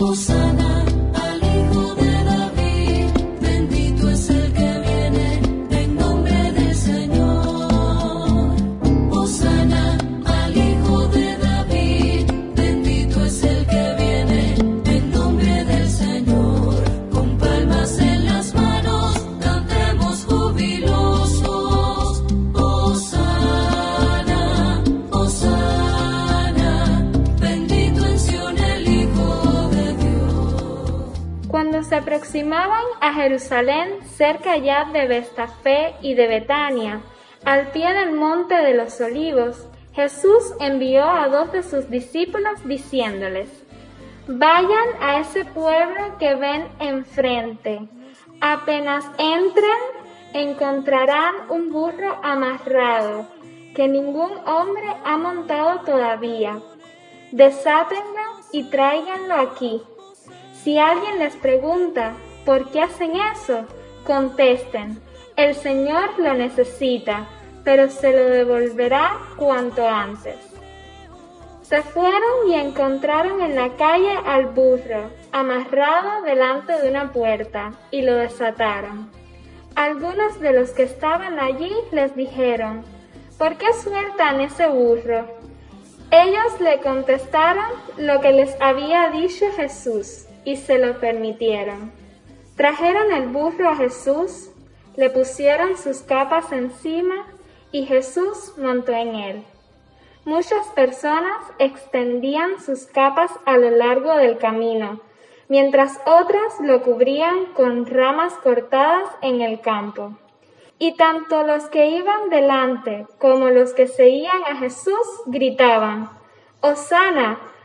Osana aproximaban a Jerusalén, cerca ya de Bestafé y de Betania, al pie del monte de los olivos, Jesús envió a dos de sus discípulos diciéndoles, Vayan a ese pueblo que ven enfrente. Apenas entren, encontrarán un burro amarrado, que ningún hombre ha montado todavía. Desátenlo y tráiganlo aquí. Si alguien les pregunta por qué hacen eso, contesten, el Señor lo necesita, pero se lo devolverá cuanto antes. Se fueron y encontraron en la calle al burro, amarrado delante de una puerta, y lo desataron. Algunos de los que estaban allí les dijeron, ¿por qué sueltan ese burro? Ellos le contestaron lo que les había dicho Jesús y se lo permitieron. Trajeron el burro a Jesús, le pusieron sus capas encima y Jesús montó en él. Muchas personas extendían sus capas a lo largo del camino, mientras otras lo cubrían con ramas cortadas en el campo. Y tanto los que iban delante como los que seguían a Jesús gritaban,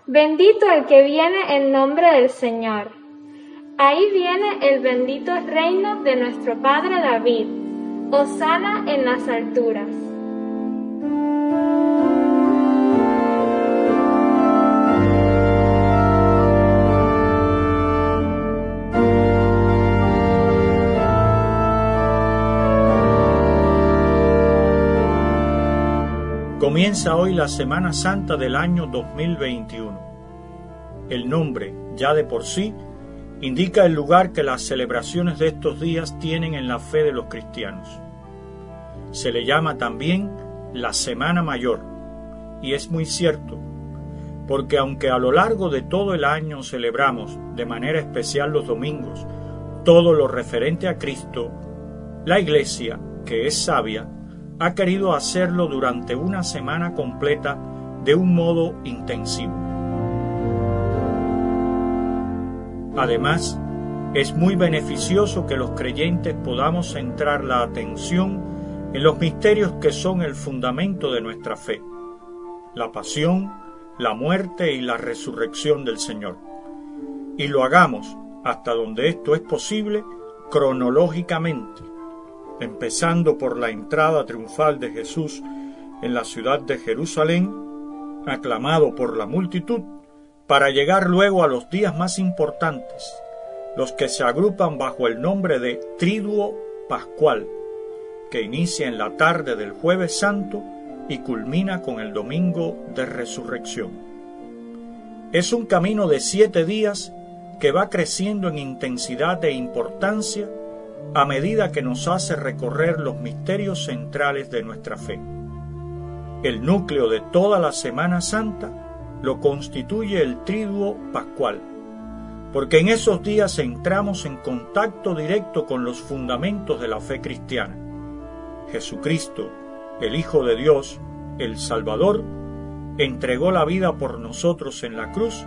bendito el que viene en nombre del Señor. Ahí viene el bendito reino de nuestro Padre David. Osana en las alturas. Comienza hoy la Semana Santa del año 2021. El nombre, ya de por sí, indica el lugar que las celebraciones de estos días tienen en la fe de los cristianos. Se le llama también la Semana Mayor, y es muy cierto, porque aunque a lo largo de todo el año celebramos de manera especial los domingos todo lo referente a Cristo, la Iglesia, que es sabia, ha querido hacerlo durante una semana completa de un modo intensivo. Además, es muy beneficioso que los creyentes podamos centrar la atención en los misterios que son el fundamento de nuestra fe, la pasión, la muerte y la resurrección del Señor. Y lo hagamos, hasta donde esto es posible, cronológicamente, empezando por la entrada triunfal de Jesús en la ciudad de Jerusalén, aclamado por la multitud, para llegar luego a los días más importantes, los que se agrupan bajo el nombre de Triduo Pascual, que inicia en la tarde del jueves santo y culmina con el domingo de resurrección. Es un camino de siete días que va creciendo en intensidad e importancia a medida que nos hace recorrer los misterios centrales de nuestra fe. El núcleo de toda la Semana Santa lo constituye el triduo pascual, porque en esos días entramos en contacto directo con los fundamentos de la fe cristiana. Jesucristo, el Hijo de Dios, el Salvador, entregó la vida por nosotros en la cruz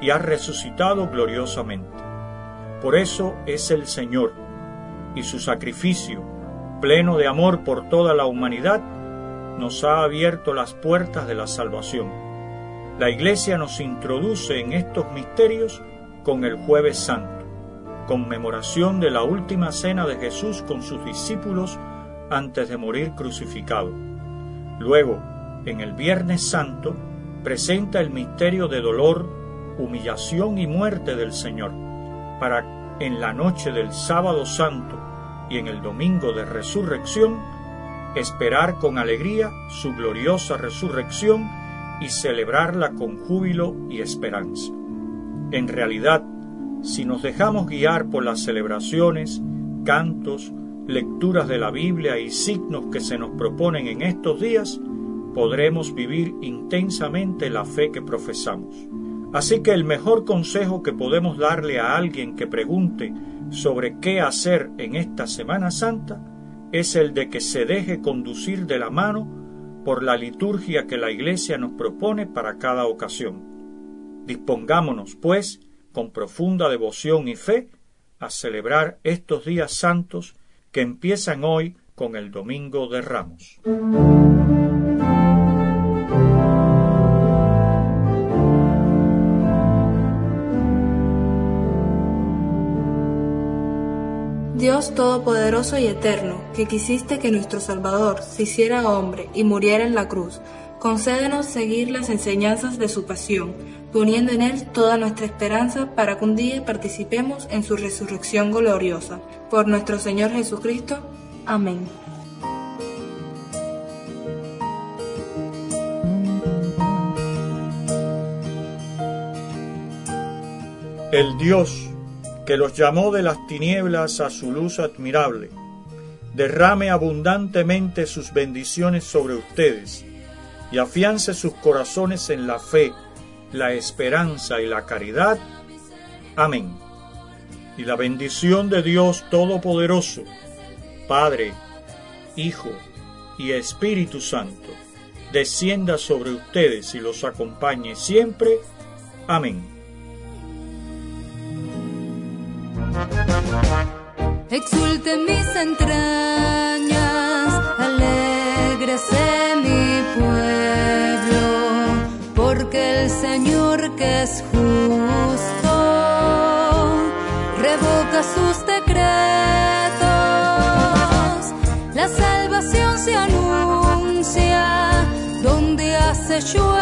y ha resucitado gloriosamente. Por eso es el Señor, y su sacrificio, pleno de amor por toda la humanidad, nos ha abierto las puertas de la salvación. La Iglesia nos introduce en estos misterios con el jueves santo, conmemoración de la última cena de Jesús con sus discípulos antes de morir crucificado. Luego, en el viernes santo, presenta el misterio de dolor, humillación y muerte del Señor, para en la noche del sábado santo y en el domingo de resurrección, esperar con alegría su gloriosa resurrección y celebrarla con júbilo y esperanza. En realidad, si nos dejamos guiar por las celebraciones, cantos, lecturas de la Biblia y signos que se nos proponen en estos días, podremos vivir intensamente la fe que profesamos. Así que el mejor consejo que podemos darle a alguien que pregunte sobre qué hacer en esta Semana Santa es el de que se deje conducir de la mano por la liturgia que la Iglesia nos propone para cada ocasión. Dispongámonos, pues, con profunda devoción y fe, a celebrar estos días santos que empiezan hoy con el Domingo de Ramos. Dios Todopoderoso y Eterno, que quisiste que nuestro Salvador se hiciera hombre y muriera en la cruz, concédenos seguir las enseñanzas de su pasión, poniendo en él toda nuestra esperanza para que un día participemos en su resurrección gloriosa. Por nuestro Señor Jesucristo. Amén. El Dios que los llamó de las tinieblas a su luz admirable, derrame abundantemente sus bendiciones sobre ustedes y afiance sus corazones en la fe, la esperanza y la caridad. Amén. Y la bendición de Dios Todopoderoso, Padre, Hijo y Espíritu Santo, descienda sobre ustedes y los acompañe siempre. Amén. Exulten mis entrañas, alegrese mi pueblo, porque el Señor que es justo revoca sus decretos. La salvación se anuncia donde hace yo